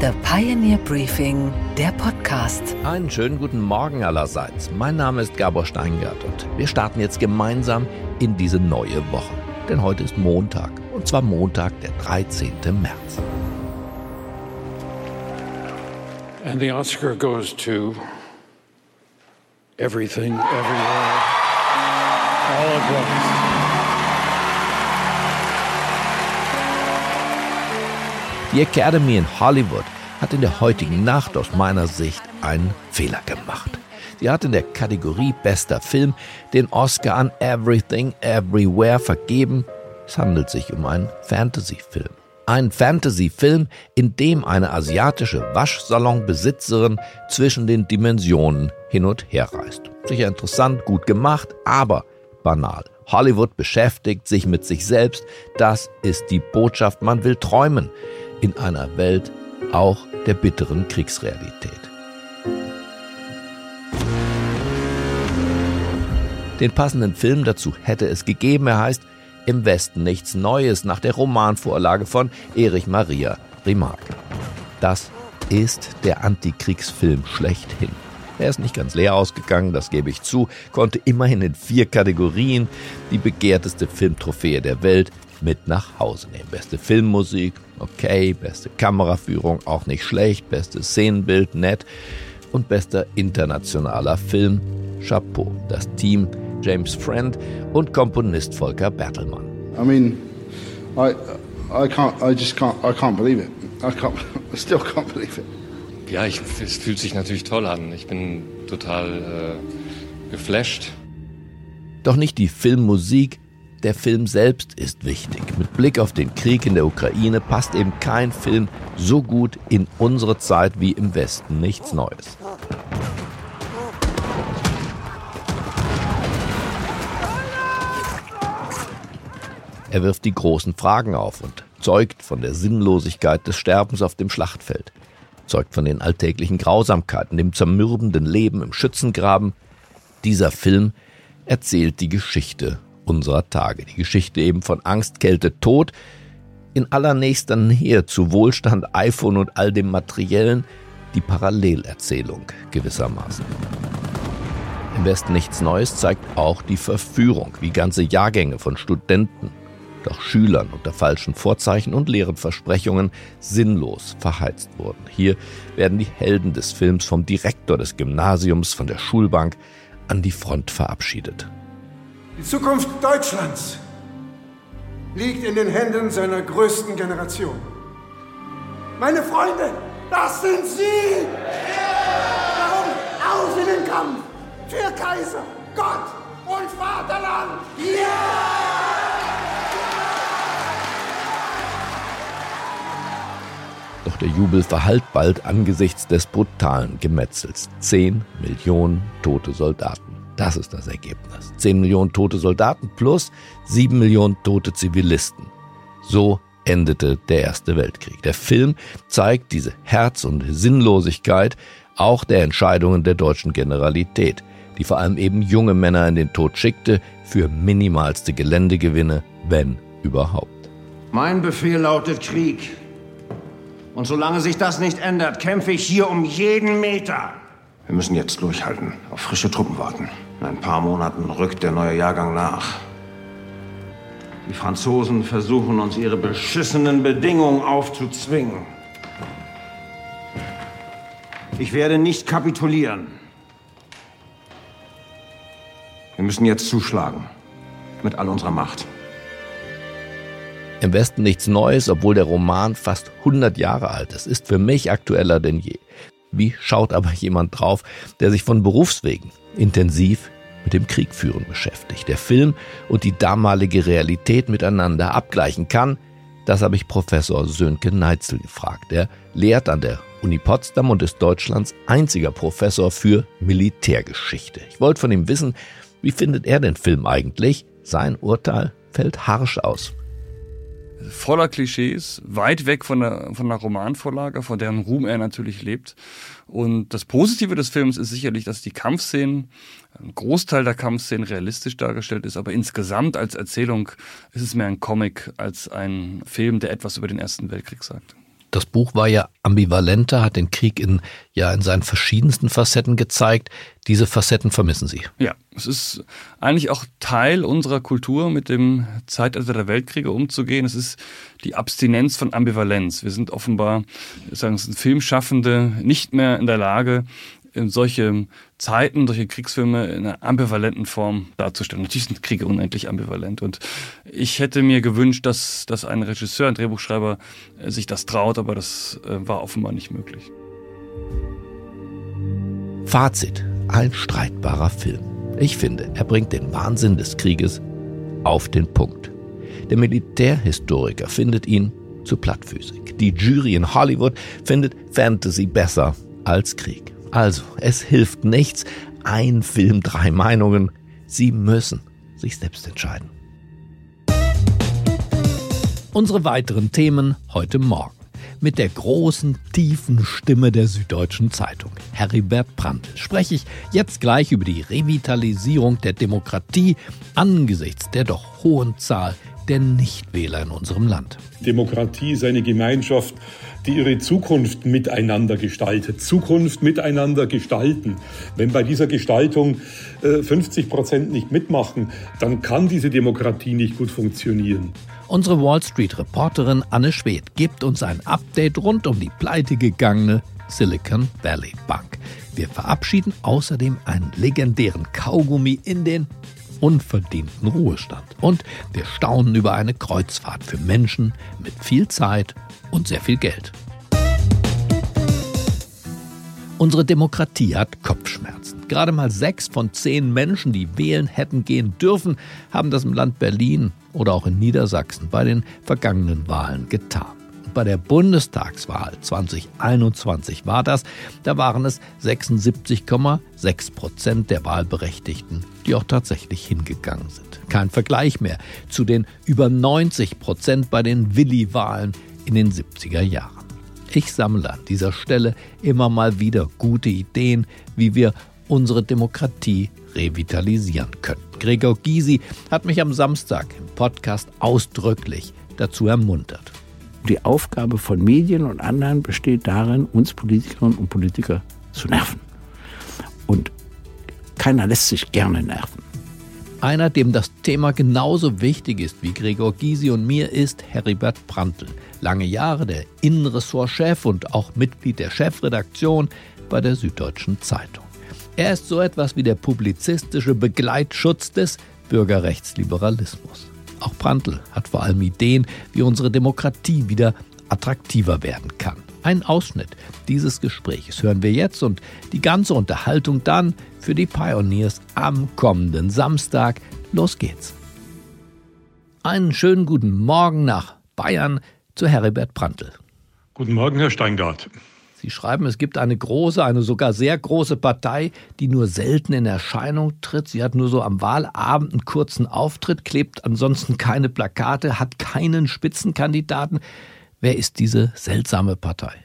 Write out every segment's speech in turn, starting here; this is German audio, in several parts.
The Pioneer Briefing, der Podcast. Einen schönen guten Morgen allerseits. Mein Name ist Gabor Steingart und wir starten jetzt gemeinsam in diese neue Woche. Denn heute ist Montag und zwar Montag, der 13. März. And the Oscar goes to Everything, Everywhere, All at Once. Die Academy in Hollywood hat in der heutigen Nacht aus meiner Sicht einen Fehler gemacht. Sie hat in der Kategorie Bester Film den Oscar an Everything Everywhere vergeben. Es handelt sich um einen Fantasy-Film. Ein Fantasy-Film, in dem eine asiatische Waschsalonbesitzerin zwischen den Dimensionen hin und her reist. Sicher interessant, gut gemacht, aber banal. Hollywood beschäftigt sich mit sich selbst. Das ist die Botschaft. Man will träumen in einer Welt auch der bitteren Kriegsrealität. Den passenden Film dazu hätte es gegeben. Er heißt Im Westen nichts Neues nach der Romanvorlage von Erich Maria Remarque. Das ist der Antikriegsfilm schlechthin. Er ist nicht ganz leer ausgegangen, das gebe ich zu, konnte immerhin in vier Kategorien die begehrteste Filmtrophäe der Welt mit nach Hause nehmen. Beste Filmmusik, okay, beste Kameraführung, auch nicht schlecht, beste Szenenbild, nett und bester internationaler Film, Chapeau. Das Team James Friend und Komponist Volker Bertelmann. I mean, I, I can't, I just can't, I can't believe it. I can't, I still can't believe it. Ja, ich, es fühlt sich natürlich toll an. Ich bin total äh, geflasht. Doch nicht die Filmmusik, der Film selbst ist wichtig. Mit Blick auf den Krieg in der Ukraine passt eben kein Film so gut in unsere Zeit wie im Westen nichts Neues. Er wirft die großen Fragen auf und zeugt von der Sinnlosigkeit des Sterbens auf dem Schlachtfeld, zeugt von den alltäglichen Grausamkeiten, dem zermürbenden Leben im Schützengraben. Dieser Film erzählt die Geschichte unserer Tage. Die Geschichte eben von Angst, Kälte, Tod in allernächster Nähe zu Wohlstand, iPhone und all dem Materiellen, die Parallelerzählung gewissermaßen. Im Westen nichts Neues zeigt auch die Verführung, wie ganze Jahrgänge von Studenten, doch Schülern unter falschen Vorzeichen und leeren Versprechungen sinnlos verheizt wurden. Hier werden die Helden des Films vom Direktor des Gymnasiums, von der Schulbank an die Front verabschiedet. Die Zukunft Deutschlands liegt in den Händen seiner größten Generation. Meine Freunde, das sind Sie! Darum auf in den Kampf für Kaiser, Gott und Vaterland! Ja! Doch der Jubel verhallt bald angesichts des brutalen Gemetzels. Zehn Millionen tote Soldaten. Das ist das Ergebnis. 10 Millionen tote Soldaten plus 7 Millionen tote Zivilisten. So endete der Erste Weltkrieg. Der Film zeigt diese Herz- und Sinnlosigkeit auch der Entscheidungen der deutschen Generalität, die vor allem eben junge Männer in den Tod schickte für minimalste Geländegewinne, wenn überhaupt. Mein Befehl lautet Krieg. Und solange sich das nicht ändert, kämpfe ich hier um jeden Meter. Wir müssen jetzt durchhalten, auf frische Truppen warten. In ein paar Monaten rückt der neue Jahrgang nach. Die Franzosen versuchen uns ihre beschissenen Bedingungen aufzuzwingen. Ich werde nicht kapitulieren. Wir müssen jetzt zuschlagen. Mit all unserer Macht. Im Westen nichts Neues, obwohl der Roman fast 100 Jahre alt ist, ist für mich aktueller denn je. Wie schaut aber jemand drauf, der sich von Berufswegen intensiv mit dem Kriegführen beschäftigt, der Film und die damalige Realität miteinander abgleichen kann? Das habe ich Professor Sönke Neitzel gefragt. Er lehrt an der Uni Potsdam und ist Deutschlands einziger Professor für Militärgeschichte. Ich wollte von ihm wissen, wie findet er den Film eigentlich? Sein Urteil fällt harsch aus voller Klischees, weit weg von der, von der Romanvorlage, von deren Ruhm er natürlich lebt. Und das Positive des Films ist sicherlich, dass die Kampfszenen, ein Großteil der Kampfszenen realistisch dargestellt ist, aber insgesamt als Erzählung ist es mehr ein Comic als ein Film, der etwas über den Ersten Weltkrieg sagt. Das Buch war ja ambivalenter, hat den Krieg in, ja, in seinen verschiedensten Facetten gezeigt. Diese Facetten vermissen Sie. Ja, es ist eigentlich auch Teil unserer Kultur, mit dem Zeitalter der Weltkriege umzugehen. Es ist die Abstinenz von Ambivalenz. Wir sind offenbar, sagen Sie, Filmschaffende nicht mehr in der Lage, solche Zeiten, solche Kriegsfilme in einer ambivalenten Form darzustellen. Natürlich sind Kriege unendlich ambivalent. Und ich hätte mir gewünscht, dass, dass ein Regisseur, ein Drehbuchschreiber äh, sich das traut, aber das äh, war offenbar nicht möglich. Fazit. Ein streitbarer Film. Ich finde, er bringt den Wahnsinn des Krieges auf den Punkt. Der Militärhistoriker findet ihn zu plattfüßig. Die Jury in Hollywood findet Fantasy besser als Krieg. Also, es hilft nichts. Ein Film, drei Meinungen. Sie müssen sich selbst entscheiden. Unsere weiteren Themen heute Morgen. Mit der großen, tiefen Stimme der Süddeutschen Zeitung, Heribert Brandl, spreche ich jetzt gleich über die Revitalisierung der Demokratie angesichts der doch hohen Zahl der Nichtwähler in unserem Land. Demokratie ist eine Gemeinschaft, die ihre Zukunft miteinander gestaltet. Zukunft miteinander gestalten. Wenn bei dieser Gestaltung äh, 50 Prozent nicht mitmachen, dann kann diese Demokratie nicht gut funktionieren. Unsere Wall Street-Reporterin Anne Schwedt gibt uns ein Update rund um die pleitegegangene Silicon Valley Bank. Wir verabschieden außerdem einen legendären Kaugummi in den unverdienten Ruhestand. Und wir staunen über eine Kreuzfahrt für Menschen mit viel Zeit und sehr viel Geld. Unsere Demokratie hat Kopfschmerzen. Gerade mal sechs von zehn Menschen, die wählen hätten gehen dürfen, haben das im Land Berlin oder auch in Niedersachsen bei den vergangenen Wahlen getan. Bei der Bundestagswahl 2021 war das, da waren es 76,6 Prozent der Wahlberechtigten, die auch tatsächlich hingegangen sind. Kein Vergleich mehr zu den über 90 Prozent bei den Willi-Wahlen in den 70er Jahren. Ich sammle an dieser Stelle immer mal wieder gute Ideen, wie wir unsere Demokratie revitalisieren können. Gregor Gysi hat mich am Samstag im Podcast ausdrücklich dazu ermuntert. Die Aufgabe von Medien und anderen besteht darin, uns Politikerinnen und Politiker zu nerven. Und keiner lässt sich gerne nerven. Einer, dem das Thema genauso wichtig ist wie Gregor Gysi und mir, ist Heribert Prantl. Lange Jahre der Innenressortchef und auch Mitglied der Chefredaktion bei der Süddeutschen Zeitung. Er ist so etwas wie der publizistische Begleitschutz des Bürgerrechtsliberalismus. Auch Prantl hat vor allem Ideen, wie unsere Demokratie wieder attraktiver werden kann. Ein Ausschnitt dieses Gesprächs hören wir jetzt und die ganze Unterhaltung dann für die Pioneers am kommenden Samstag. Los geht's. Einen schönen guten Morgen nach Bayern zu Heribert Prantl. Guten Morgen, Herr Steingart. Sie schreiben, es gibt eine große, eine sogar sehr große Partei, die nur selten in Erscheinung tritt. Sie hat nur so am Wahlabend einen kurzen Auftritt, klebt ansonsten keine Plakate, hat keinen Spitzenkandidaten. Wer ist diese seltsame Partei?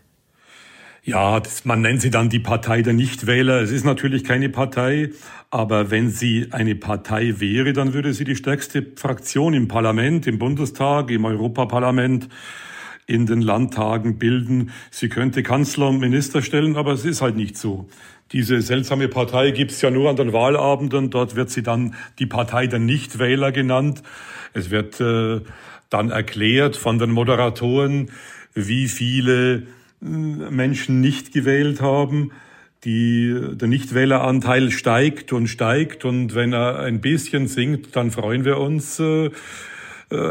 Ja, man nennt sie dann die Partei der Nichtwähler. Es ist natürlich keine Partei, aber wenn sie eine Partei wäre, dann würde sie die stärkste Fraktion im Parlament, im Bundestag, im Europaparlament, in den Landtagen bilden. Sie könnte Kanzler und Minister stellen, aber es ist halt nicht so. Diese seltsame Partei gibt's ja nur an den Wahlabenden. Dort wird sie dann die Partei der Nichtwähler genannt. Es wird äh, dann erklärt von den Moderatoren, wie viele Menschen nicht gewählt haben. Die, der Nichtwähleranteil steigt und steigt und wenn er ein bisschen sinkt, dann freuen wir uns äh, äh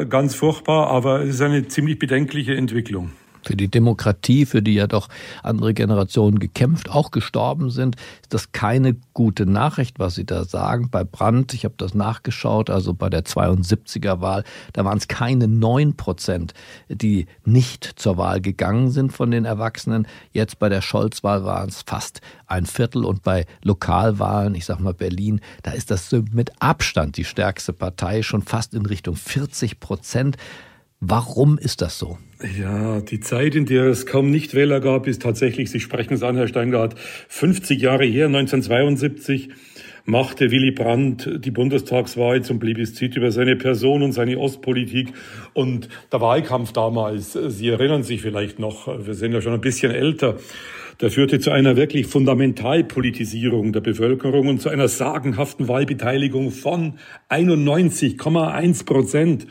ganz furchtbar, aber es ist eine ziemlich bedenkliche Entwicklung für die Demokratie, für die ja doch andere Generationen gekämpft, auch gestorben sind, ist das keine gute Nachricht, was Sie da sagen. Bei Brandt, ich habe das nachgeschaut, also bei der 72er Wahl, da waren es keine neun Prozent, die nicht zur Wahl gegangen sind von den Erwachsenen. Jetzt bei der Scholz-Wahl waren es fast ein Viertel und bei Lokalwahlen, ich sag mal Berlin, da ist das mit Abstand die stärkste Partei, schon fast in Richtung 40 Prozent. Warum ist das so? Ja, die Zeit, in der es kaum Nichtwähler gab, ist tatsächlich, Sie sprechen es an, Herr Steingart, 50 Jahre her, 1972 machte Willy Brandt die Bundestagswahl zum Plebiszit über seine Person und seine Ostpolitik. Und der Wahlkampf damals, Sie erinnern sich vielleicht noch, wir sind ja schon ein bisschen älter, der führte zu einer wirklich Fundamentalpolitisierung der Bevölkerung und zu einer sagenhaften Wahlbeteiligung von 91,1 Prozent.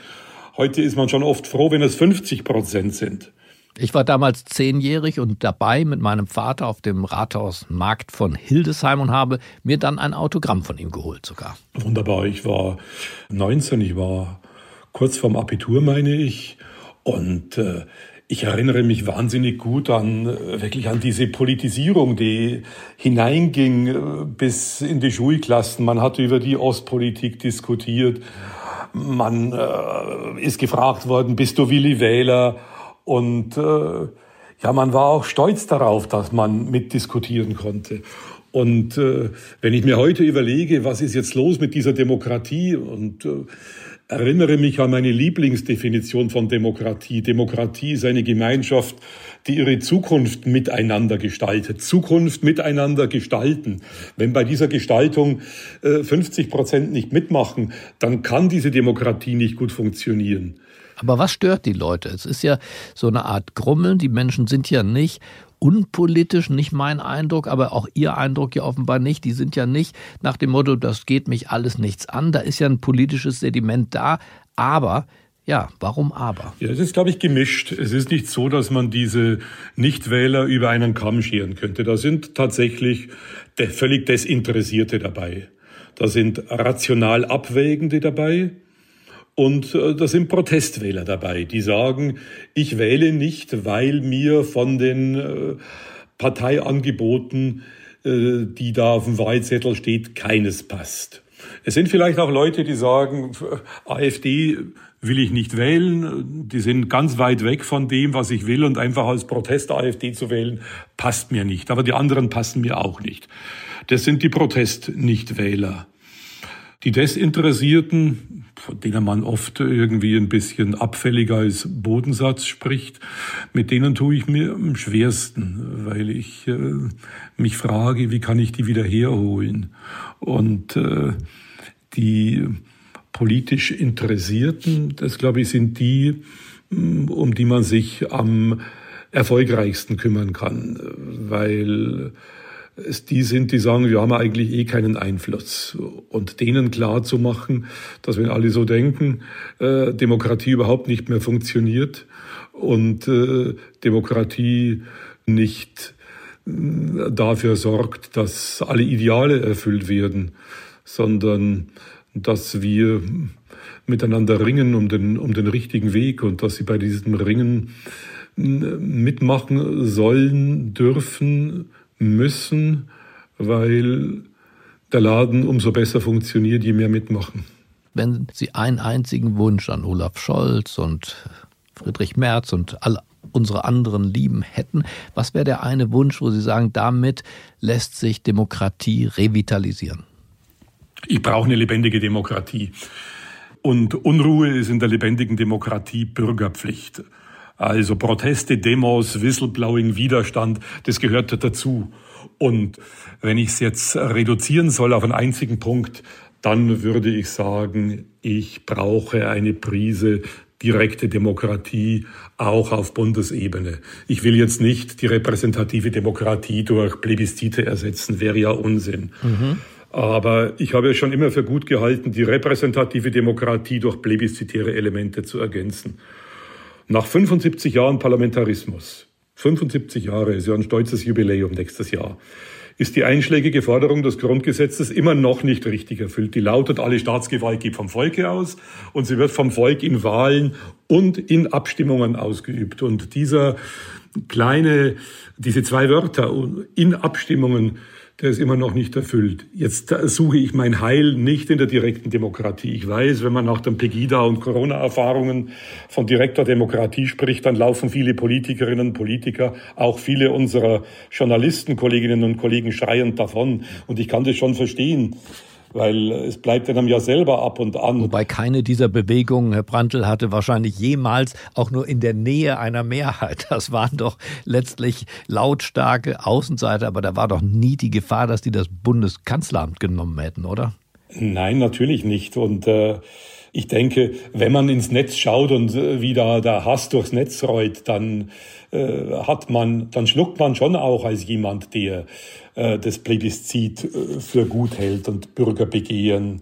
Heute ist man schon oft froh, wenn es 50 Prozent sind. Ich war damals zehnjährig und dabei mit meinem Vater auf dem Rathausmarkt von Hildesheim und habe mir dann ein Autogramm von ihm geholt sogar. Wunderbar, ich war 19, ich war kurz vorm Abitur, meine ich. Und äh, ich erinnere mich wahnsinnig gut an äh, wirklich an diese Politisierung, die hineinging äh, bis in die Schulklassen. Man hat über die Ostpolitik diskutiert. Man äh, ist gefragt worden, bist du Willi Wähler? Und äh, ja, man war auch stolz darauf, dass man mitdiskutieren konnte. Und äh, wenn ich mir heute überlege, was ist jetzt los mit dieser Demokratie und äh, erinnere mich an meine Lieblingsdefinition von Demokratie. Demokratie ist eine Gemeinschaft, die ihre Zukunft miteinander gestaltet. Zukunft miteinander gestalten. Wenn bei dieser Gestaltung äh, 50 Prozent nicht mitmachen, dann kann diese Demokratie nicht gut funktionieren. Aber was stört die Leute? Es ist ja so eine Art Grummeln. Die Menschen sind ja nicht unpolitisch, nicht mein Eindruck, aber auch Ihr Eindruck ja offenbar nicht. Die sind ja nicht nach dem Motto, das geht mich alles nichts an. Da ist ja ein politisches Sediment da. Aber ja, warum aber? Ja, es ist, glaube ich, gemischt. Es ist nicht so, dass man diese Nichtwähler über einen Kamm scheren könnte. Da sind tatsächlich völlig Desinteressierte dabei. Da sind rational Abwägende dabei. Und äh, da sind Protestwähler dabei, die sagen, ich wähle nicht, weil mir von den äh, Parteiangeboten, äh, die da auf dem Wahlzettel steht, keines passt. Es sind vielleicht auch Leute, die sagen, AfD will ich nicht wählen, die sind ganz weit weg von dem, was ich will und einfach als Protest AfD zu wählen, passt mir nicht. Aber die anderen passen mir auch nicht. Das sind die Protest-Nichtwähler. Die Desinteressierten, von denen man oft irgendwie ein bisschen abfälliger als Bodensatz spricht, mit denen tue ich mir am schwersten, weil ich äh, mich frage, wie kann ich die wieder herholen? Und äh, die politisch Interessierten, das glaube ich, sind die, um die man sich am erfolgreichsten kümmern kann, weil die sind, die sagen, wir haben eigentlich eh keinen Einfluss. Und denen klar zu machen, dass wenn alle so denken, äh, Demokratie überhaupt nicht mehr funktioniert und äh, Demokratie nicht äh, dafür sorgt, dass alle Ideale erfüllt werden, sondern dass wir miteinander ringen um den, um den richtigen Weg und dass sie bei diesem Ringen mitmachen sollen, dürfen, müssen, weil der Laden umso besser funktioniert, je mehr mitmachen. Wenn Sie einen einzigen Wunsch an Olaf Scholz und Friedrich Merz und alle unsere anderen Lieben hätten, was wäre der eine Wunsch, wo Sie sagen, damit lässt sich Demokratie revitalisieren? Ich brauche eine lebendige Demokratie. Und Unruhe ist in der lebendigen Demokratie Bürgerpflicht. Also Proteste, Demos, Whistleblowing, Widerstand, das gehört dazu. Und wenn ich es jetzt reduzieren soll auf einen einzigen Punkt, dann würde ich sagen, ich brauche eine Prise direkte Demokratie auch auf Bundesebene. Ich will jetzt nicht die repräsentative Demokratie durch Plebiszite ersetzen, wäre ja Unsinn. Mhm. Aber ich habe es schon immer für gut gehalten, die repräsentative Demokratie durch plebiszitäre Elemente zu ergänzen. Nach 75 Jahren Parlamentarismus, 75 Jahre ist ja ein stolzes Jubiläum nächstes Jahr, ist die einschlägige Forderung des Grundgesetzes immer noch nicht richtig erfüllt. Die lautet, alle Staatsgewalt geht vom Volke aus und sie wird vom Volk in Wahlen und in Abstimmungen ausgeübt. Und dieser kleine, diese zwei Wörter in Abstimmungen, der ist immer noch nicht erfüllt. Jetzt suche ich mein Heil nicht in der direkten Demokratie. Ich weiß, wenn man nach den Pegida- und Corona-Erfahrungen von direkter Demokratie spricht, dann laufen viele Politikerinnen und Politiker, auch viele unserer Journalisten, Kolleginnen und Kollegen schreiend davon. Und ich kann das schon verstehen. Weil es bleibt einem ja selber ab und an. Wobei keine dieser Bewegungen, Herr Brandl, hatte wahrscheinlich jemals auch nur in der Nähe einer Mehrheit. Das waren doch letztlich lautstarke Außenseiter, aber da war doch nie die Gefahr, dass die das Bundeskanzleramt genommen hätten, oder? Nein, natürlich nicht. Und äh, ich denke, wenn man ins Netz schaut und äh, wie da der Hass durchs Netz rollt, dann äh, hat man, dann schluckt man schon auch als jemand, der das Plebiszit äh, für gut hält und Bürgerbegehren.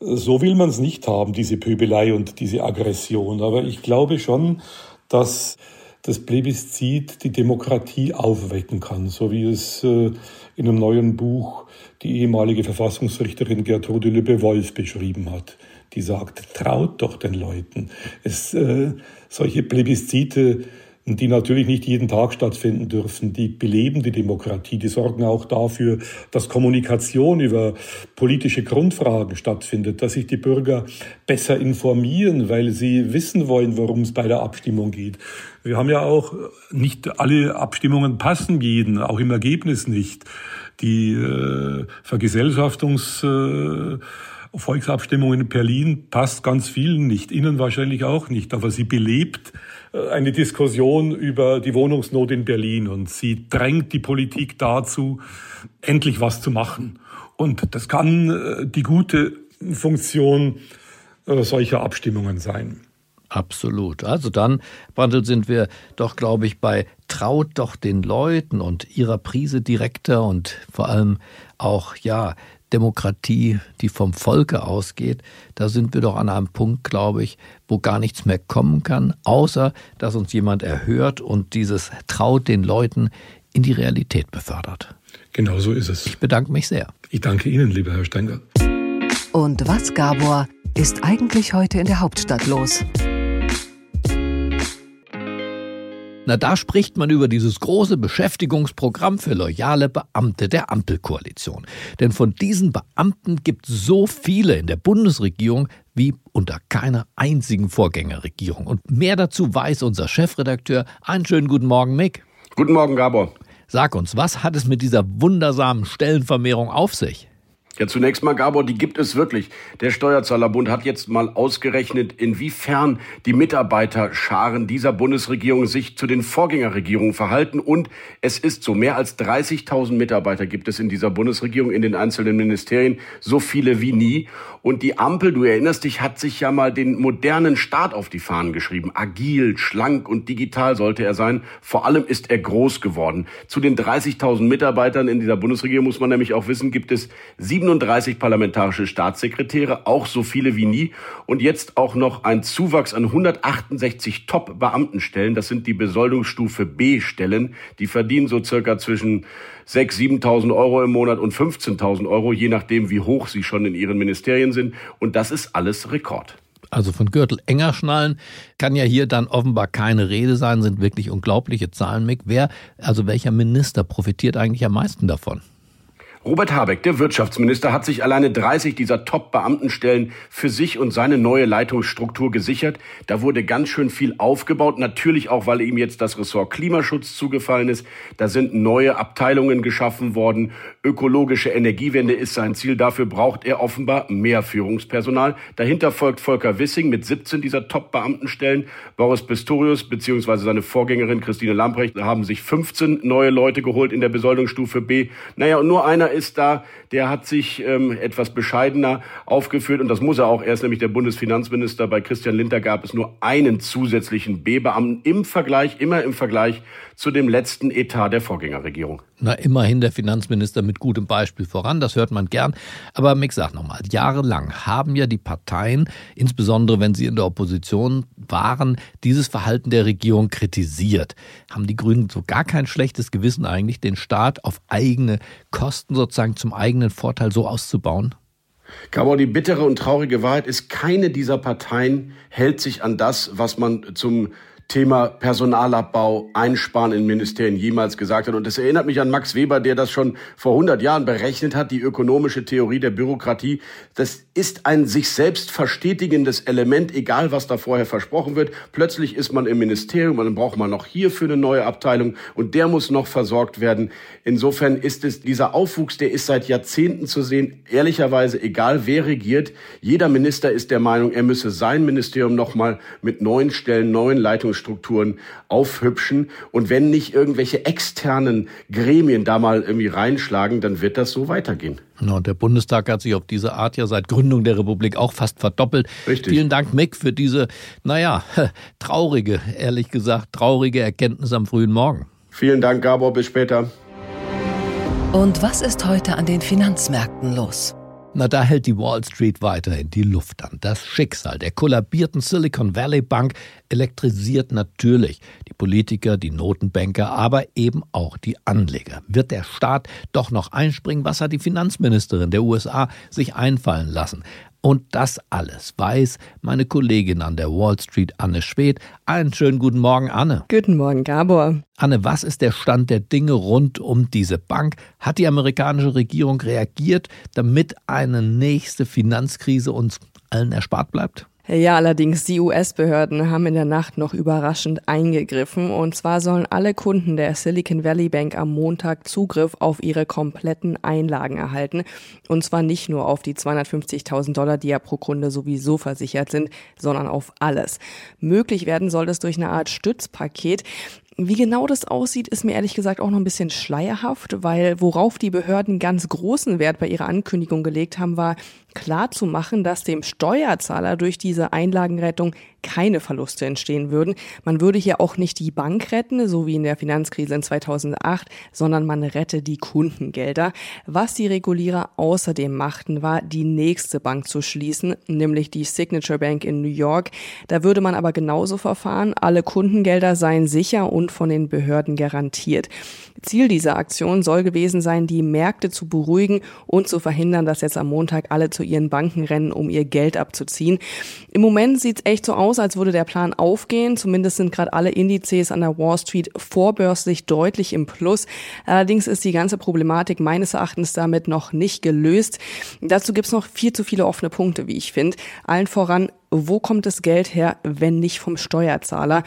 So will man es nicht haben, diese Pöbelei und diese Aggression. Aber ich glaube schon, dass das Plebiszit die Demokratie aufwecken kann, so wie es äh, in einem neuen Buch die ehemalige Verfassungsrichterin Gertrude Lübbe-Wolf beschrieben hat. Die sagt, traut doch den Leuten. Es, äh, solche Plebiszite die natürlich nicht jeden Tag stattfinden dürfen. Die beleben die Demokratie, die sorgen auch dafür, dass Kommunikation über politische Grundfragen stattfindet, dass sich die Bürger besser informieren, weil sie wissen wollen, worum es bei der Abstimmung geht. Wir haben ja auch, nicht alle Abstimmungen passen jeden, auch im Ergebnis nicht. Die äh, Vergesellschaftungs... Äh, Volksabstimmung in Berlin passt ganz vielen nicht, Ihnen wahrscheinlich auch nicht, aber sie belebt äh, eine Diskussion über die Wohnungsnot in Berlin und sie drängt die Politik dazu, endlich was zu machen. Und das kann äh, die gute Funktion äh, solcher Abstimmungen sein. Absolut. Also dann, Brandl, sind wir doch, glaube ich, bei Traut doch den Leuten und ihrer Prise direkter und vor allem auch, ja, Demokratie, die vom Volke ausgeht, da sind wir doch an einem Punkt, glaube ich, wo gar nichts mehr kommen kann, außer dass uns jemand erhört und dieses Traut den Leuten in die Realität befördert. Genau so ist es. Ich bedanke mich sehr. Ich danke Ihnen, lieber Herr Stenger. Und was, Gabor, ist eigentlich heute in der Hauptstadt los? Na, da spricht man über dieses große Beschäftigungsprogramm für loyale Beamte der Ampelkoalition. Denn von diesen Beamten gibt es so viele in der Bundesregierung wie unter keiner einzigen Vorgängerregierung. Und mehr dazu weiß unser Chefredakteur. Einen schönen guten Morgen, Mick. Guten Morgen, Gabor. Sag uns, was hat es mit dieser wundersamen Stellenvermehrung auf sich? Ja, zunächst mal, Gabor, die gibt es wirklich. Der Steuerzahlerbund hat jetzt mal ausgerechnet, inwiefern die Mitarbeiterscharen dieser Bundesregierung sich zu den Vorgängerregierungen verhalten. Und es ist so, mehr als 30.000 Mitarbeiter gibt es in dieser Bundesregierung, in den einzelnen Ministerien, so viele wie nie. Und die Ampel, du erinnerst dich, hat sich ja mal den modernen Staat auf die Fahnen geschrieben. Agil, schlank und digital sollte er sein. Vor allem ist er groß geworden. Zu den 30.000 Mitarbeitern in dieser Bundesregierung muss man nämlich auch wissen, gibt es 37 parlamentarische Staatssekretäre, auch so viele wie nie. Und jetzt auch noch ein Zuwachs an 168 Top-Beamtenstellen. Das sind die Besoldungsstufe B-Stellen. Die verdienen so circa zwischen 6.000, 7.000 Euro im Monat und 15.000 Euro, je nachdem, wie hoch sie schon in ihren Ministerien sind. Und das ist alles Rekord. Also von Gürtel enger schnallen kann ja hier dann offenbar keine Rede sein, sind wirklich unglaubliche Zahlen, Mick. Wer, also welcher Minister profitiert eigentlich am meisten davon? Robert Habeck, der Wirtschaftsminister, hat sich alleine 30 dieser Top-Beamtenstellen für sich und seine neue Leitungsstruktur gesichert. Da wurde ganz schön viel aufgebaut, natürlich auch, weil ihm jetzt das Ressort Klimaschutz zugefallen ist. Da sind neue Abteilungen geschaffen worden. Ökologische Energiewende ist sein Ziel. Dafür braucht er offenbar mehr Führungspersonal. Dahinter folgt Volker Wissing mit 17 dieser Top-Beamtenstellen. Boris Pistorius bzw. seine Vorgängerin Christine Lamprecht haben sich 15 neue Leute geholt in der Besoldungsstufe B. Naja, und nur einer ist da, der hat sich ähm, etwas bescheidener aufgeführt und das muss er auch. Er ist nämlich der Bundesfinanzminister. Bei Christian Linter gab es nur einen zusätzlichen B-Beamten im Vergleich, immer im Vergleich zu dem letzten Etat der Vorgängerregierung. Na, immerhin der Finanzminister mit gutem Beispiel voran, das hört man gern. Aber Mick, sag nochmal, jahrelang haben ja die Parteien, insbesondere wenn sie in der Opposition waren, dieses Verhalten der Regierung kritisiert. Haben die Grünen so gar kein schlechtes Gewissen eigentlich, den Staat auf eigene Kosten sozusagen zum eigenen Vorteil so auszubauen? Gabor, die bittere und traurige Wahrheit ist, keine dieser Parteien hält sich an das, was man zum Thema Personalabbau, Einsparen in Ministerien jemals gesagt hat. Und das erinnert mich an Max Weber, der das schon vor 100 Jahren berechnet hat, die ökonomische Theorie der Bürokratie. Das ist ein sich selbst verstetigendes Element, egal was da vorher versprochen wird. Plötzlich ist man im Ministerium und dann braucht man noch hierfür eine neue Abteilung und der muss noch versorgt werden. Insofern ist es dieser Aufwuchs, der ist seit Jahrzehnten zu sehen. Ehrlicherweise, egal wer regiert, jeder Minister ist der Meinung, er müsse sein Ministerium nochmal mit neuen Stellen, neuen Leitungsstrukturen aufhübschen. Und wenn nicht irgendwelche externen Gremien da mal irgendwie reinschlagen, dann wird das so weitergehen. Ja, und der Bundestag hat sich auf diese Art ja seit Gründung der Republik auch fast verdoppelt. Richtig. Vielen Dank, Mick, für diese, naja, traurige, ehrlich gesagt, traurige Erkenntnis am frühen Morgen. Vielen Dank, Gabor. Bis später. Und was ist heute an den Finanzmärkten los? Na, da hält die Wall Street weiterhin die Luft an. Das Schicksal der kollabierten Silicon Valley Bank elektrisiert natürlich die Politiker, die Notenbanker, aber eben auch die Anleger. Wird der Staat doch noch einspringen? Was hat die Finanzministerin der USA sich einfallen lassen? Und das alles weiß meine Kollegin an der Wall Street, Anne Schwedt. Einen schönen guten Morgen, Anne. Guten Morgen, Gabor. Anne, was ist der Stand der Dinge rund um diese Bank? Hat die amerikanische Regierung reagiert, damit eine nächste Finanzkrise uns allen erspart bleibt? Ja, allerdings, die US-Behörden haben in der Nacht noch überraschend eingegriffen. Und zwar sollen alle Kunden der Silicon Valley Bank am Montag Zugriff auf ihre kompletten Einlagen erhalten. Und zwar nicht nur auf die 250.000 Dollar, die ja pro Kunde sowieso versichert sind, sondern auf alles. Möglich werden soll es durch eine Art Stützpaket. Wie genau das aussieht, ist mir ehrlich gesagt auch noch ein bisschen schleierhaft, weil worauf die Behörden ganz großen Wert bei ihrer Ankündigung gelegt haben, war klar dass dem Steuerzahler durch diese Einlagenrettung keine Verluste entstehen würden. Man würde hier auch nicht die Bank retten, so wie in der Finanzkrise in 2008, sondern man rette die Kundengelder. Was die Regulierer außerdem machten, war die nächste Bank zu schließen, nämlich die Signature Bank in New York. Da würde man aber genauso verfahren. Alle Kundengelder seien sicher und von den Behörden garantiert. Ziel dieser Aktion soll gewesen sein, die Märkte zu beruhigen und zu verhindern, dass jetzt am Montag alle zu ihren Banken rennen, um ihr Geld abzuziehen. Im Moment sieht es echt so aus, als würde der Plan aufgehen. Zumindest sind gerade alle Indizes an der Wall Street vorbörslich deutlich im Plus. Allerdings ist die ganze Problematik meines Erachtens damit noch nicht gelöst. Dazu gibt es noch viel zu viele offene Punkte, wie ich finde. Allen voran wo kommt das Geld her, wenn nicht vom Steuerzahler?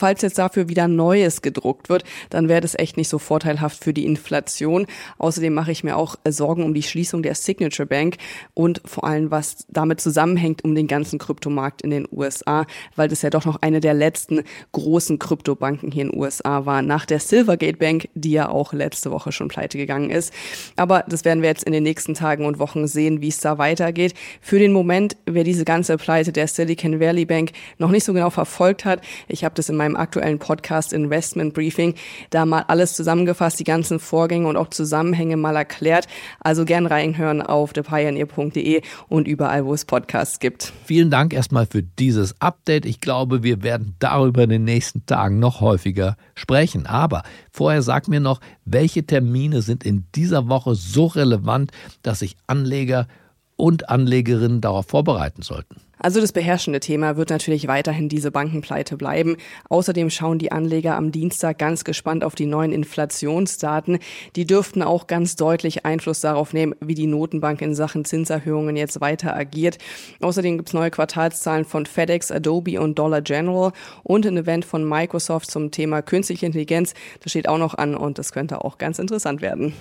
Falls jetzt dafür wieder Neues gedruckt wird, dann wäre das echt nicht so vorteilhaft für die Inflation. Außerdem mache ich mir auch Sorgen um die Schließung der Signature Bank und vor allem, was damit zusammenhängt um den ganzen Kryptomarkt in den USA, weil das ja doch noch eine der letzten großen Kryptobanken hier in den USA war, nach der Silvergate Bank, die ja auch letzte Woche schon pleite gegangen ist. Aber das werden wir jetzt in den nächsten Tagen und Wochen sehen, wie es da weitergeht. Für den Moment wäre diese ganze Pleite der Silicon Valley Bank noch nicht so genau verfolgt hat, ich habe das in meinem aktuellen Podcast Investment Briefing da mal alles zusammengefasst, die ganzen Vorgänge und auch Zusammenhänge mal erklärt. Also gern reinhören auf thepioneer.de und überall, wo es Podcasts gibt. Vielen Dank erstmal für dieses Update. Ich glaube, wir werden darüber in den nächsten Tagen noch häufiger sprechen. Aber vorher sag mir noch, welche Termine sind in dieser Woche so relevant, dass sich Anleger und Anlegerinnen darauf vorbereiten sollten? Also das beherrschende Thema wird natürlich weiterhin diese Bankenpleite bleiben. Außerdem schauen die Anleger am Dienstag ganz gespannt auf die neuen Inflationsdaten. Die dürften auch ganz deutlich Einfluss darauf nehmen, wie die Notenbank in Sachen Zinserhöhungen jetzt weiter agiert. Außerdem gibt's neue Quartalszahlen von FedEx, Adobe und Dollar General und ein Event von Microsoft zum Thema künstliche Intelligenz. Das steht auch noch an und das könnte auch ganz interessant werden.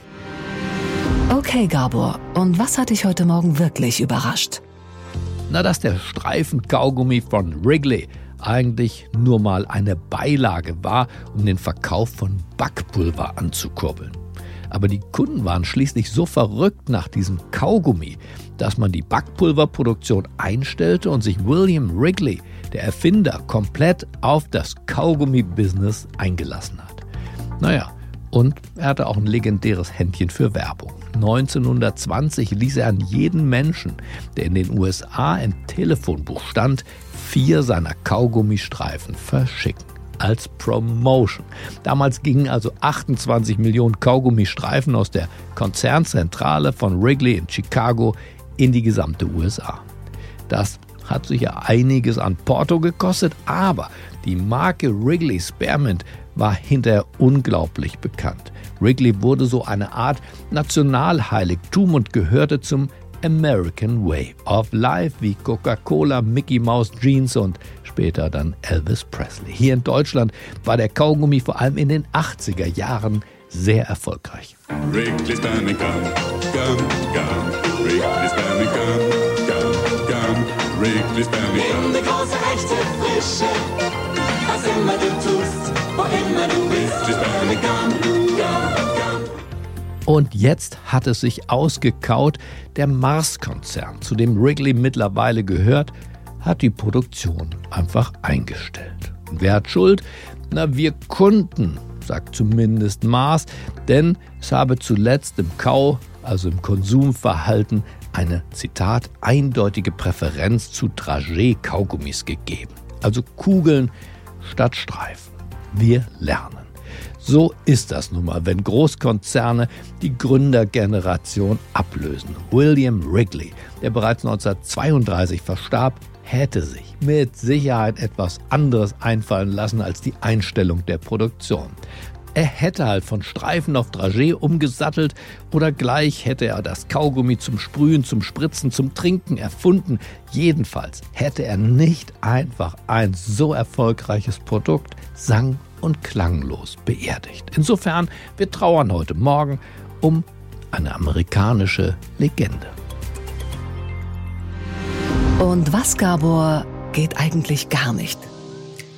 Okay, Gabor, und was hat dich heute Morgen wirklich überrascht? Na, dass der Streifen Kaugummi von Wrigley eigentlich nur mal eine Beilage war, um den Verkauf von Backpulver anzukurbeln. Aber die Kunden waren schließlich so verrückt nach diesem Kaugummi, dass man die Backpulverproduktion einstellte und sich William Wrigley, der Erfinder, komplett auf das Kaugummi-Business eingelassen hat. Naja, und er hatte auch ein legendäres Händchen für Werbung. 1920 ließ er an jeden Menschen, der in den USA im Telefonbuch stand, vier seiner Kaugummistreifen verschicken. Als Promotion. Damals gingen also 28 Millionen Kaugummistreifen aus der Konzernzentrale von Wrigley in Chicago in die gesamte USA. Das hat sicher einiges an Porto gekostet, aber Die Marke Wrigley Spearmint war hinterher unglaublich bekannt. Wrigley wurde so eine Art Nationalheiligtum und gehörte zum American Way of Life wie Coca-Cola, Mickey Mouse Jeans und später dann Elvis Presley. Hier in Deutschland war der Kaugummi vor allem in den 80er Jahren sehr erfolgreich. Wrigley's Gum, Gum, Gum, Wrigley's Gum, Gum, Gum, Wrigley's Gum. die große echte Frische, was immer du Und jetzt hat es sich ausgekaut, der Mars-Konzern, zu dem Wrigley mittlerweile gehört, hat die Produktion einfach eingestellt. Und wer hat Schuld? Na, wir Kunden, sagt zumindest Mars, denn es habe zuletzt im Kau, also im Konsumverhalten, eine, Zitat, eindeutige Präferenz zu Dragé-Kaugummis gegeben. Also Kugeln statt Streifen. Wir lernen. So ist das nun mal, wenn Großkonzerne die Gründergeneration ablösen. William Wrigley, der bereits 1932 verstarb, hätte sich mit Sicherheit etwas anderes einfallen lassen als die Einstellung der Produktion. Er hätte halt von Streifen auf Dragé umgesattelt oder gleich hätte er das Kaugummi zum Sprühen, zum Spritzen, zum Trinken erfunden. Jedenfalls hätte er nicht einfach ein so erfolgreiches Produkt sang- und klanglos beerdigt. Insofern, wir trauern heute Morgen um eine amerikanische Legende. Und was, Gabor, geht eigentlich gar nicht?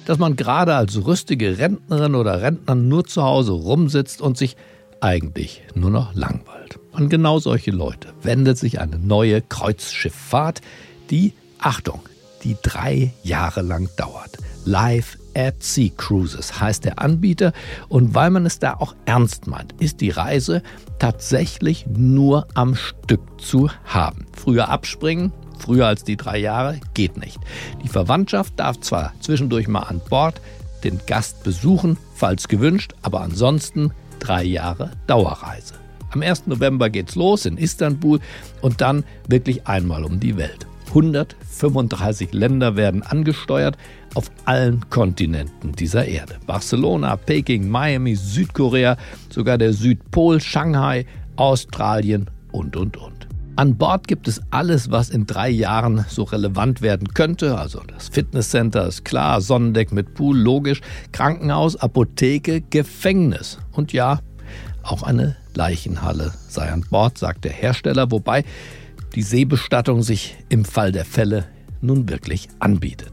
Dass man gerade als rüstige Rentnerin oder Rentner nur zu Hause rumsitzt und sich eigentlich nur noch langweilt. An genau solche Leute wendet sich eine neue Kreuzschifffahrt, die, Achtung, die drei Jahre lang dauert. Live at Sea Cruises heißt der Anbieter und weil man es da auch ernst meint, ist die Reise tatsächlich nur am Stück zu haben. Früher abspringen, Früher als die drei Jahre geht nicht. Die Verwandtschaft darf zwar zwischendurch mal an Bord den Gast besuchen, falls gewünscht, aber ansonsten drei Jahre Dauerreise. Am 1. November geht's los in Istanbul und dann wirklich einmal um die Welt. 135 Länder werden angesteuert auf allen Kontinenten dieser Erde. Barcelona, Peking, Miami, Südkorea, sogar der Südpol, Shanghai, Australien und, und, und. An Bord gibt es alles, was in drei Jahren so relevant werden könnte. Also das Fitnesscenter ist klar, Sonnendeck mit Pool, logisch, Krankenhaus, Apotheke, Gefängnis. Und ja, auch eine Leichenhalle sei an Bord, sagt der Hersteller, wobei die Seebestattung sich im Fall der Fälle nun wirklich anbietet.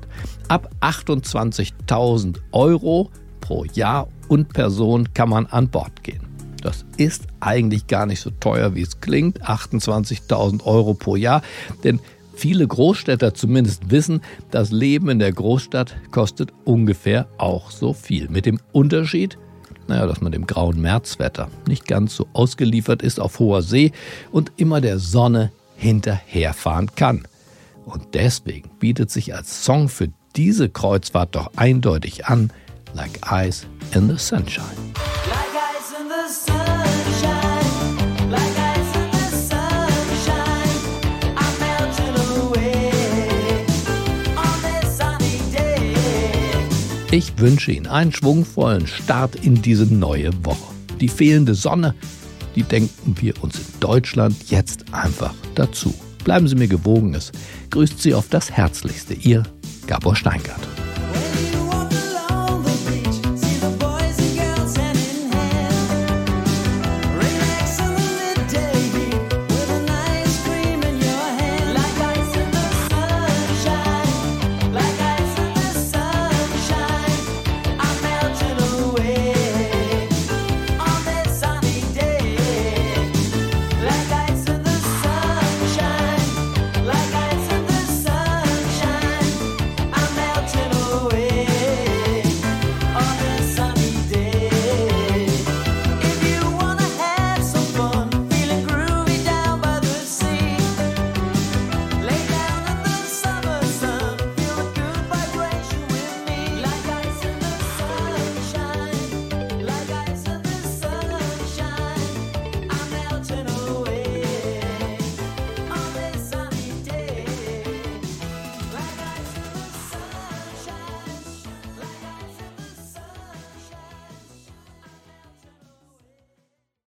Ab 28.000 Euro pro Jahr und Person kann man an Bord gehen. Das ist eigentlich gar nicht so teuer, wie es klingt. 28.000 Euro pro Jahr. Denn viele Großstädter zumindest wissen, das Leben in der Großstadt kostet ungefähr auch so viel. Mit dem Unterschied, naja, dass man dem grauen Märzwetter nicht ganz so ausgeliefert ist auf hoher See und immer der Sonne hinterherfahren kann. Und deswegen bietet sich als Song für diese Kreuzfahrt doch eindeutig an, Like Ice in the Sunshine. Ich wünsche Ihnen einen schwungvollen Start in diese neue Woche. Die fehlende Sonne, die denken wir uns in Deutschland jetzt einfach dazu. Bleiben Sie mir gewogen, es grüßt Sie auf das Herzlichste. Ihr Gabor Steingart.